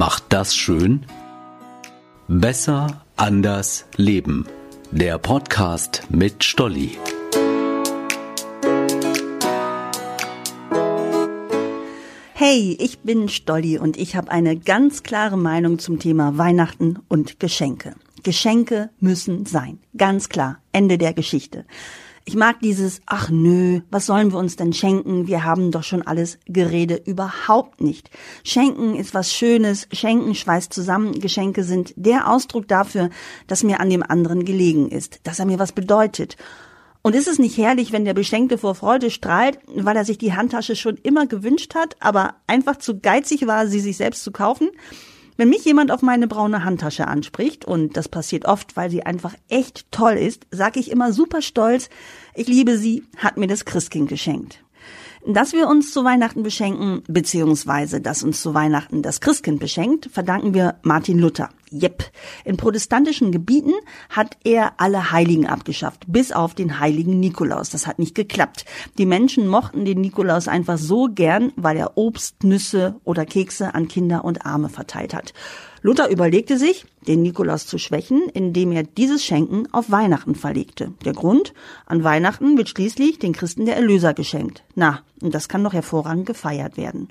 macht das schön? Besser, anders, leben. Der Podcast mit Stolli. Hey, ich bin Stolli und ich habe eine ganz klare Meinung zum Thema Weihnachten und Geschenke. Geschenke müssen sein. Ganz klar. Ende der Geschichte. Ich mag dieses, ach nö, was sollen wir uns denn schenken? Wir haben doch schon alles Gerede überhaupt nicht. Schenken ist was Schönes, Schenken schweißt zusammen, Geschenke sind der Ausdruck dafür, dass mir an dem anderen gelegen ist, dass er mir was bedeutet. Und ist es nicht herrlich, wenn der Beschenkte vor Freude strahlt, weil er sich die Handtasche schon immer gewünscht hat, aber einfach zu geizig war, sie sich selbst zu kaufen? Wenn mich jemand auf meine braune Handtasche anspricht, und das passiert oft, weil sie einfach echt toll ist, sage ich immer super stolz, ich liebe sie, hat mir das Christkind geschenkt. Dass wir uns zu Weihnachten beschenken, beziehungsweise dass uns zu Weihnachten das Christkind beschenkt, verdanken wir Martin Luther. Jep. In protestantischen Gebieten hat er alle Heiligen abgeschafft, bis auf den heiligen Nikolaus. Das hat nicht geklappt. Die Menschen mochten den Nikolaus einfach so gern, weil er Obst, Nüsse oder Kekse an Kinder und Arme verteilt hat. Luther überlegte sich, den Nikolaus zu schwächen, indem er dieses Schenken auf Weihnachten verlegte. Der Grund? An Weihnachten wird schließlich den Christen der Erlöser geschenkt. Na, und das kann doch hervorragend gefeiert werden.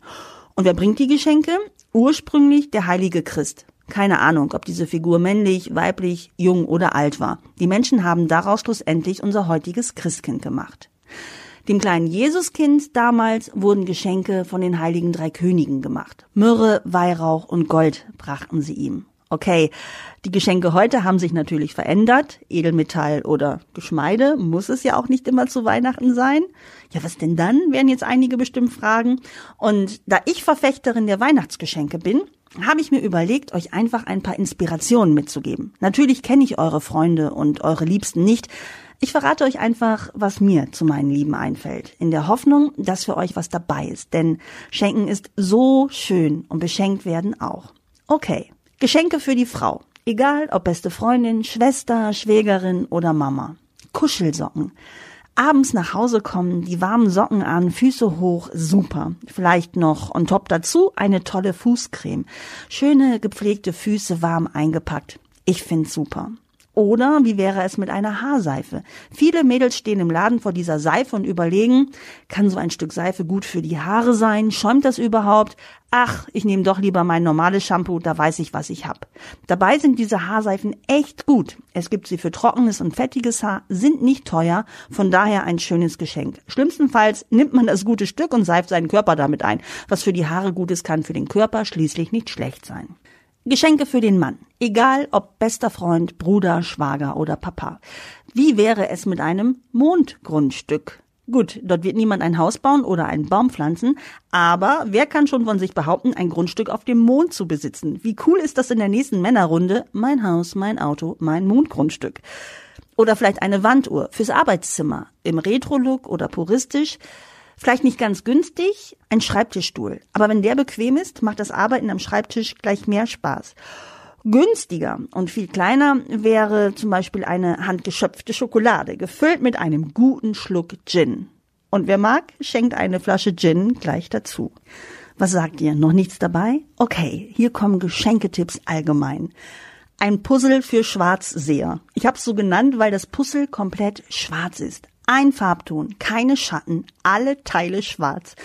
Und wer bringt die Geschenke? Ursprünglich der heilige Christ. Keine Ahnung, ob diese Figur männlich, weiblich, jung oder alt war. Die Menschen haben daraus schlussendlich unser heutiges Christkind gemacht. Dem kleinen Jesuskind damals wurden Geschenke von den heiligen drei Königen gemacht. Myrrhe, Weihrauch und Gold brachten sie ihm. Okay, die Geschenke heute haben sich natürlich verändert. Edelmetall oder Geschmeide muss es ja auch nicht immer zu Weihnachten sein. Ja, was denn dann, werden jetzt einige bestimmt fragen. Und da ich Verfechterin der Weihnachtsgeschenke bin, habe ich mir überlegt, euch einfach ein paar Inspirationen mitzugeben. Natürlich kenne ich eure Freunde und eure Liebsten nicht, ich verrate euch einfach, was mir zu meinen Lieben einfällt, in der Hoffnung, dass für euch was dabei ist, denn Schenken ist so schön und beschenkt werden auch. Okay, Geschenke für die Frau, egal ob beste Freundin, Schwester, Schwägerin oder Mama. Kuschelsocken. Abends nach Hause kommen, die warmen Socken an, Füße hoch, super. Vielleicht noch on top dazu eine tolle Fußcreme. Schöne gepflegte Füße warm eingepackt. Ich find's super. Oder wie wäre es mit einer Haarseife? Viele Mädels stehen im Laden vor dieser Seife und überlegen, kann so ein Stück Seife gut für die Haare sein? Schäumt das überhaupt? Ach, ich nehme doch lieber mein normales Shampoo, da weiß ich, was ich hab. Dabei sind diese Haarseifen echt gut. Es gibt sie für trockenes und fettiges Haar, sind nicht teuer, von daher ein schönes Geschenk. Schlimmstenfalls nimmt man das gute Stück und seift seinen Körper damit ein. Was für die Haare gut ist, kann für den Körper schließlich nicht schlecht sein. Geschenke für den Mann. Egal ob bester Freund, Bruder, Schwager oder Papa. Wie wäre es mit einem Mondgrundstück? Gut, dort wird niemand ein Haus bauen oder einen Baum pflanzen, aber wer kann schon von sich behaupten, ein Grundstück auf dem Mond zu besitzen? Wie cool ist das in der nächsten Männerrunde? Mein Haus, mein Auto, mein Mondgrundstück. Oder vielleicht eine Wanduhr fürs Arbeitszimmer, im Retro-Look oder puristisch. Vielleicht nicht ganz günstig, ein Schreibtischstuhl. Aber wenn der bequem ist, macht das Arbeiten am Schreibtisch gleich mehr Spaß. Günstiger und viel kleiner wäre zum Beispiel eine handgeschöpfte Schokolade, gefüllt mit einem guten Schluck Gin. Und wer mag, schenkt eine Flasche Gin gleich dazu. Was sagt ihr? Noch nichts dabei? Okay, hier kommen Geschenketipps allgemein. Ein Puzzle für Schwarzseher. Ich habe es so genannt, weil das Puzzle komplett schwarz ist. Ein Farbton, keine Schatten, alle Teile schwarz.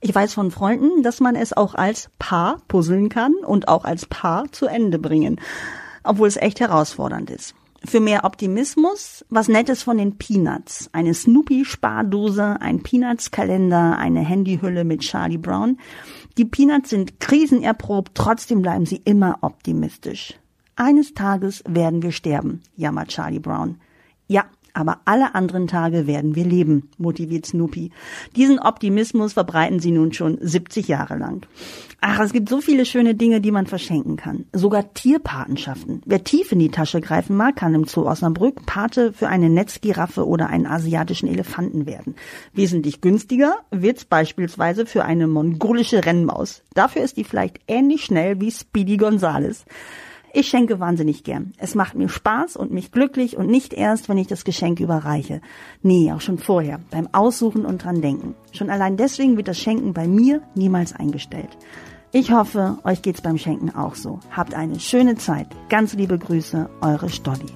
Ich weiß von Freunden, dass man es auch als Paar puzzeln kann und auch als Paar zu Ende bringen, obwohl es echt herausfordernd ist. Für mehr Optimismus, was Nettes von den Peanuts. Eine Snoopy-Spardose, ein Peanuts-Kalender, eine Handyhülle mit Charlie Brown. Die Peanuts sind krisenerprobt, trotzdem bleiben sie immer optimistisch. Eines Tages werden wir sterben, jammert Charlie Brown. Ja, aber alle anderen Tage werden wir leben, motiviert Snoopy. Diesen Optimismus verbreiten sie nun schon 70 Jahre lang. Ach, es gibt so viele schöne Dinge, die man verschenken kann. Sogar Tierpatenschaften. Wer tief in die Tasche greifen mag, kann im Zoo Osnabrück Pate für eine Netzgiraffe oder einen asiatischen Elefanten werden. Wesentlich günstiger wird's beispielsweise für eine mongolische Rennmaus. Dafür ist die vielleicht ähnlich schnell wie Speedy Gonzales. Ich schenke wahnsinnig gern. Es macht mir Spaß und mich glücklich und nicht erst, wenn ich das Geschenk überreiche. Nee, auch schon vorher, beim Aussuchen und dran denken. Schon allein deswegen wird das Schenken bei mir niemals eingestellt. Ich hoffe, euch geht's beim Schenken auch so. Habt eine schöne Zeit. Ganz liebe Grüße, eure Stolli.